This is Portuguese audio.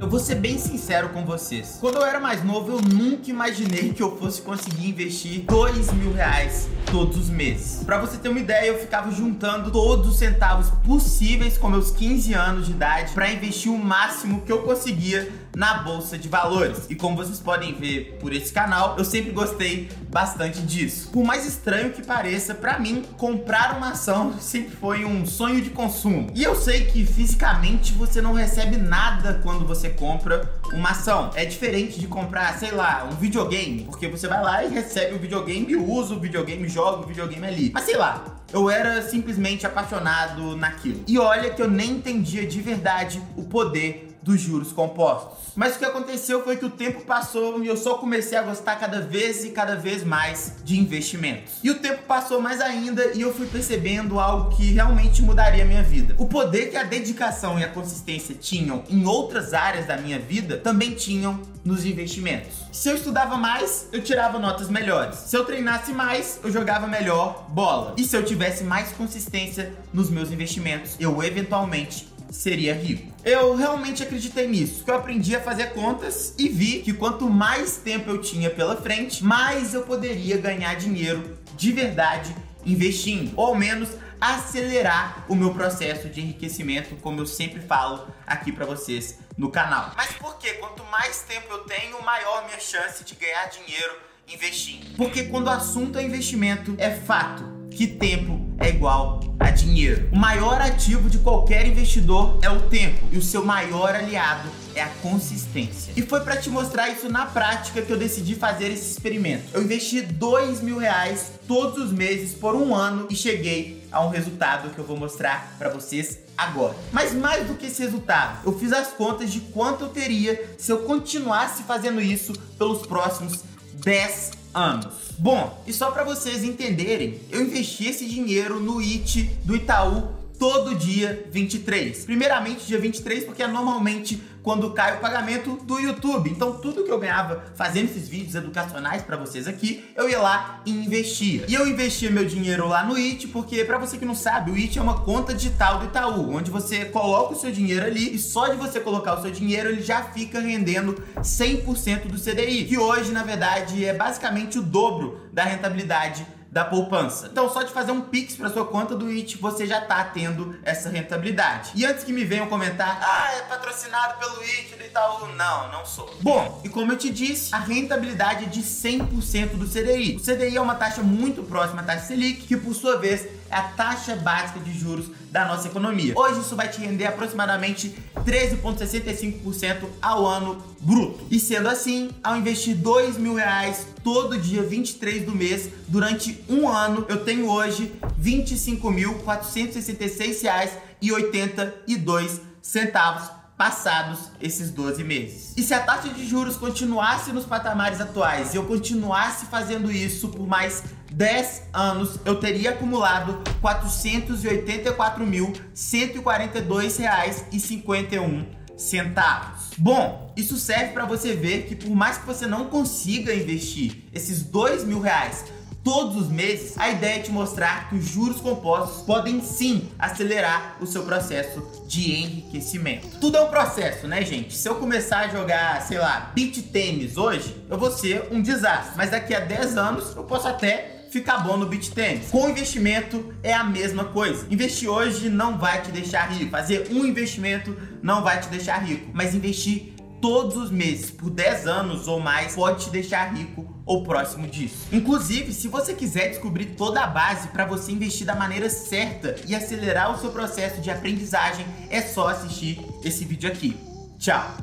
Eu vou ser bem sincero com vocês. Quando eu era mais novo, eu nunca imaginei que eu fosse conseguir investir dois mil reais todos os meses. Para você ter uma ideia, eu ficava juntando todos os centavos possíveis com meus 15 anos de idade para investir o máximo que eu conseguia na bolsa de valores. E como vocês podem ver por esse canal, eu sempre gostei bastante disso. Por mais estranho que pareça, para mim, comprar uma ação sempre foi um sonho de consumo. E eu sei que fisicamente você não recebe nada quando você compra uma ação. É diferente de comprar, sei lá, um videogame, porque você vai lá e recebe o videogame, usa o videogame, joga o videogame ali. Mas sei lá, eu era simplesmente apaixonado naquilo. E olha que eu nem entendia de verdade o poder dos juros compostos. Mas o que aconteceu foi que o tempo passou e eu só comecei a gostar cada vez e cada vez mais de investimentos. E o tempo passou mais ainda e eu fui percebendo algo que realmente mudaria a minha vida. O poder que a dedicação e a consistência tinham em outras áreas da minha vida também tinham nos investimentos. Se eu estudava mais, eu tirava notas melhores. Se eu treinasse mais, eu jogava melhor bola. E se eu tivesse mais consistência nos meus investimentos, eu eventualmente seria rico. Eu realmente acreditei nisso, que eu aprendi a fazer contas e vi que quanto mais tempo eu tinha pela frente, mais eu poderia ganhar dinheiro de verdade investindo, ou ao menos acelerar o meu processo de enriquecimento, como eu sempre falo aqui para vocês no canal. Mas por quê? Quanto mais tempo eu tenho, maior minha chance de ganhar dinheiro investindo. Porque quando o assunto é investimento, é fato que tempo é igual a dinheiro. O maior ativo de qualquer investidor é o tempo e o seu maior aliado é a consistência. E foi para te mostrar isso na prática que eu decidi fazer esse experimento. Eu investi dois mil reais todos os meses por um ano e cheguei a um resultado que eu vou mostrar para vocês agora. Mas mais do que esse resultado, eu fiz as contas de quanto eu teria se eu continuasse fazendo isso pelos próximos 10 anos. Bom, e só para vocês entenderem, eu investi esse dinheiro no IT do Itaú todo dia 23. Primeiramente dia 23 porque é normalmente quando cai o pagamento do YouTube. Então tudo que eu ganhava fazendo esses vídeos educacionais para vocês aqui, eu ia lá e investia. E eu investia meu dinheiro lá no IT porque para você que não sabe, o IT é uma conta digital do Itaú, onde você coloca o seu dinheiro ali e só de você colocar o seu dinheiro ele já fica rendendo 100% do CDI, que hoje na verdade é basicamente o dobro da rentabilidade da poupança. Então, só de fazer um Pix para sua conta do IT, você já tá tendo essa rentabilidade. E antes que me venham comentar, ah, é patrocinado pelo IT do Itaú. Não, não sou. Bom, e como eu te disse, a rentabilidade é de 100% do CDI. O CDI é uma taxa muito próxima à taxa Selic, que por sua vez a taxa básica de juros da nossa economia. Hoje isso vai te render aproximadamente 13,65% ao ano bruto. E sendo assim, ao investir dois mil reais todo dia 23 do mês durante um ano, eu tenho hoje R$ 25.466,82 centavos passados esses 12 meses. E se a taxa de juros continuasse nos patamares atuais e eu continuasse fazendo isso por mais 10 anos, eu teria acumulado R$ 484.142,51 centavos. Bom, isso serve para você ver que por mais que você não consiga investir esses dois mil reais todos os meses, a ideia é te mostrar que os juros compostos podem sim acelerar o seu processo de enriquecimento. Tudo é um processo, né, gente? Se eu começar a jogar, sei lá, beat tênis hoje, eu vou ser um desastre. Mas daqui a 10 anos eu posso até ficar bom no beat tênis. Com investimento é a mesma coisa. Investir hoje não vai te deixar rico. Fazer um investimento não vai te deixar rico, mas investir todos os meses por 10 anos ou mais pode te deixar rico ou próximo disso. Inclusive, se você quiser descobrir toda a base para você investir da maneira certa e acelerar o seu processo de aprendizagem, é só assistir esse vídeo aqui. Tchau!